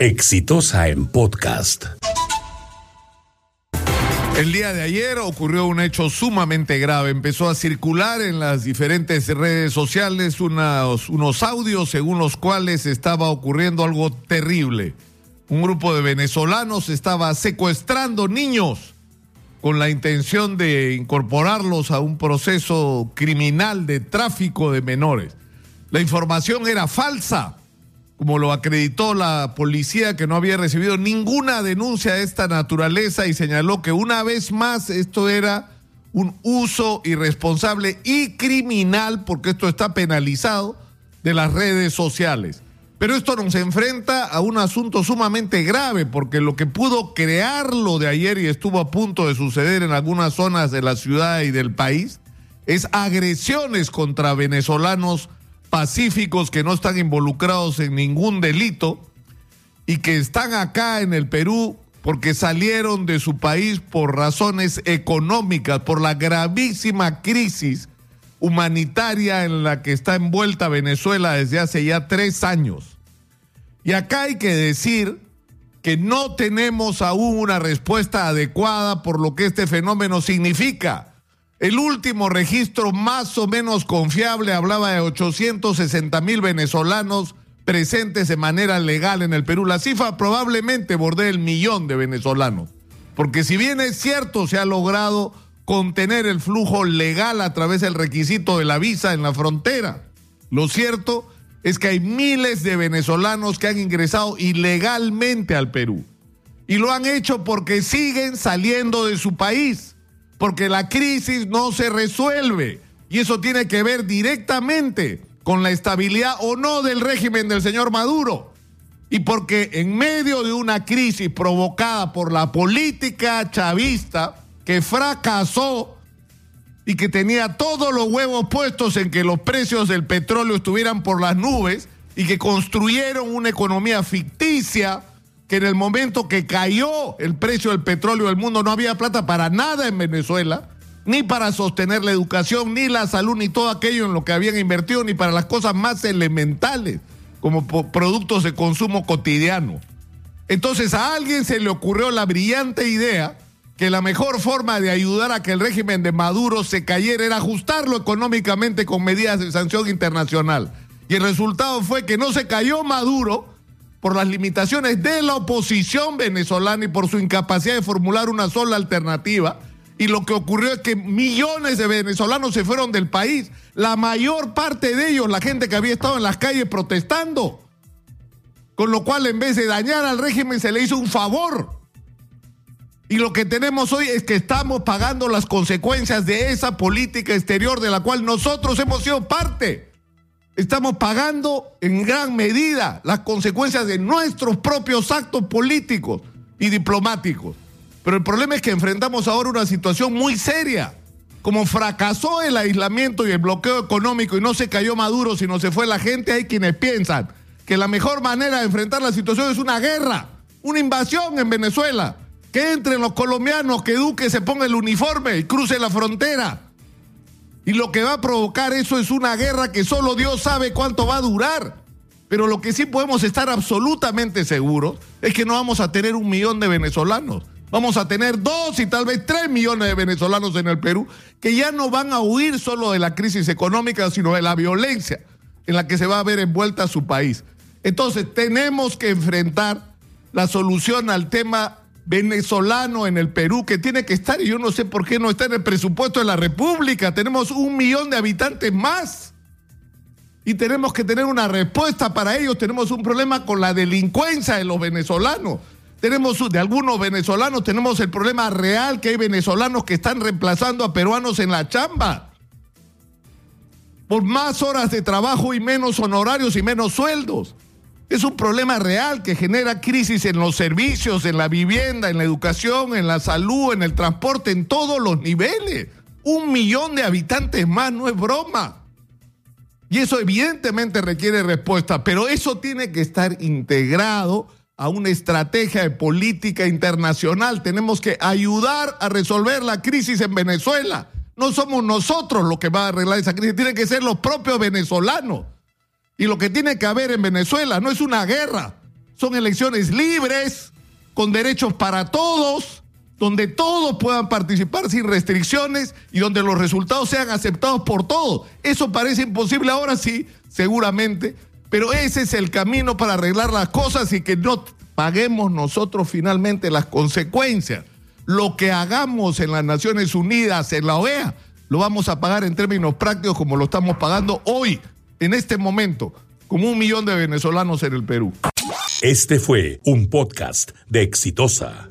Exitosa en podcast. El día de ayer ocurrió un hecho sumamente grave. Empezó a circular en las diferentes redes sociales unos, audios según los cuales estaba ocurriendo algo terrible. Un grupo de venezolanos estaba secuestrando niños con la intención de incorporarlos a un proceso criminal de tráfico de menores. La información era falsa como lo acreditó la policía que no había recibido ninguna denuncia de esta naturaleza y señaló que una vez más esto era un uso irresponsable y criminal, porque esto está penalizado, de las redes sociales. Pero esto nos enfrenta a un asunto sumamente grave, porque lo que pudo crearlo de ayer y estuvo a punto de suceder en algunas zonas de la ciudad y del país, es agresiones contra venezolanos pacíficos que no están involucrados en ningún delito y que están acá en el Perú porque salieron de su país por razones económicas, por la gravísima crisis humanitaria en la que está envuelta Venezuela desde hace ya tres años. Y acá hay que decir que no tenemos aún una respuesta adecuada por lo que este fenómeno significa. El último registro más o menos confiable hablaba de 860 mil venezolanos presentes de manera legal en el Perú. La cifra probablemente borde el millón de venezolanos. Porque si bien es cierto, se ha logrado contener el flujo legal a través del requisito de la visa en la frontera, lo cierto es que hay miles de venezolanos que han ingresado ilegalmente al Perú. Y lo han hecho porque siguen saliendo de su país porque la crisis no se resuelve. Y eso tiene que ver directamente con la estabilidad o no del régimen del señor Maduro. Y porque en medio de una crisis provocada por la política chavista que fracasó y que tenía todos los huevos puestos en que los precios del petróleo estuvieran por las nubes y que construyeron una economía ficticia que en el momento que cayó el precio del petróleo del mundo no había plata para nada en Venezuela, ni para sostener la educación, ni la salud, ni todo aquello en lo que habían invertido, ni para las cosas más elementales, como productos de consumo cotidiano. Entonces a alguien se le ocurrió la brillante idea que la mejor forma de ayudar a que el régimen de Maduro se cayera era ajustarlo económicamente con medidas de sanción internacional. Y el resultado fue que no se cayó Maduro, por las limitaciones de la oposición venezolana y por su incapacidad de formular una sola alternativa. Y lo que ocurrió es que millones de venezolanos se fueron del país. La mayor parte de ellos, la gente que había estado en las calles protestando. Con lo cual, en vez de dañar al régimen, se le hizo un favor. Y lo que tenemos hoy es que estamos pagando las consecuencias de esa política exterior de la cual nosotros hemos sido parte. Estamos pagando en gran medida las consecuencias de nuestros propios actos políticos y diplomáticos. Pero el problema es que enfrentamos ahora una situación muy seria. Como fracasó el aislamiento y el bloqueo económico y no se cayó Maduro, sino se fue la gente, hay quienes piensan que la mejor manera de enfrentar la situación es una guerra, una invasión en Venezuela. Que entren los colombianos, que Duque se ponga el uniforme y cruce la frontera y lo que va a provocar eso es una guerra que solo Dios sabe cuánto va a durar. Pero lo que sí podemos estar absolutamente seguros es que no vamos a tener un millón de venezolanos. Vamos a tener dos y tal vez tres millones de venezolanos en el Perú que ya no van a huir solo de la crisis económica, sino de la violencia en la que se va a ver envuelta su país. Entonces tenemos que enfrentar la solución al tema venezolano en el Perú que tiene que estar, y yo no sé por qué no está en el presupuesto de la República. Tenemos un millón de habitantes más. Y tenemos que tener una respuesta para ellos. Tenemos un problema con la delincuencia de los venezolanos. Tenemos de algunos venezolanos, tenemos el problema real que hay venezolanos que están reemplazando a peruanos en la chamba. Por más horas de trabajo y menos honorarios y menos sueldos. Es un problema real que genera crisis en los servicios, en la vivienda, en la educación, en la salud, en el transporte, en todos los niveles. Un millón de habitantes más no es broma. Y eso evidentemente requiere respuesta, pero eso tiene que estar integrado a una estrategia de política internacional. Tenemos que ayudar a resolver la crisis en Venezuela. No somos nosotros los que van a arreglar esa crisis, tienen que ser los propios venezolanos. Y lo que tiene que haber en Venezuela no es una guerra, son elecciones libres, con derechos para todos, donde todos puedan participar sin restricciones y donde los resultados sean aceptados por todos. Eso parece imposible ahora sí, seguramente, pero ese es el camino para arreglar las cosas y que no paguemos nosotros finalmente las consecuencias. Lo que hagamos en las Naciones Unidas, en la OEA, lo vamos a pagar en términos prácticos como lo estamos pagando hoy, en este momento, como un millón de venezolanos en el Perú. Este fue un podcast de Exitosa.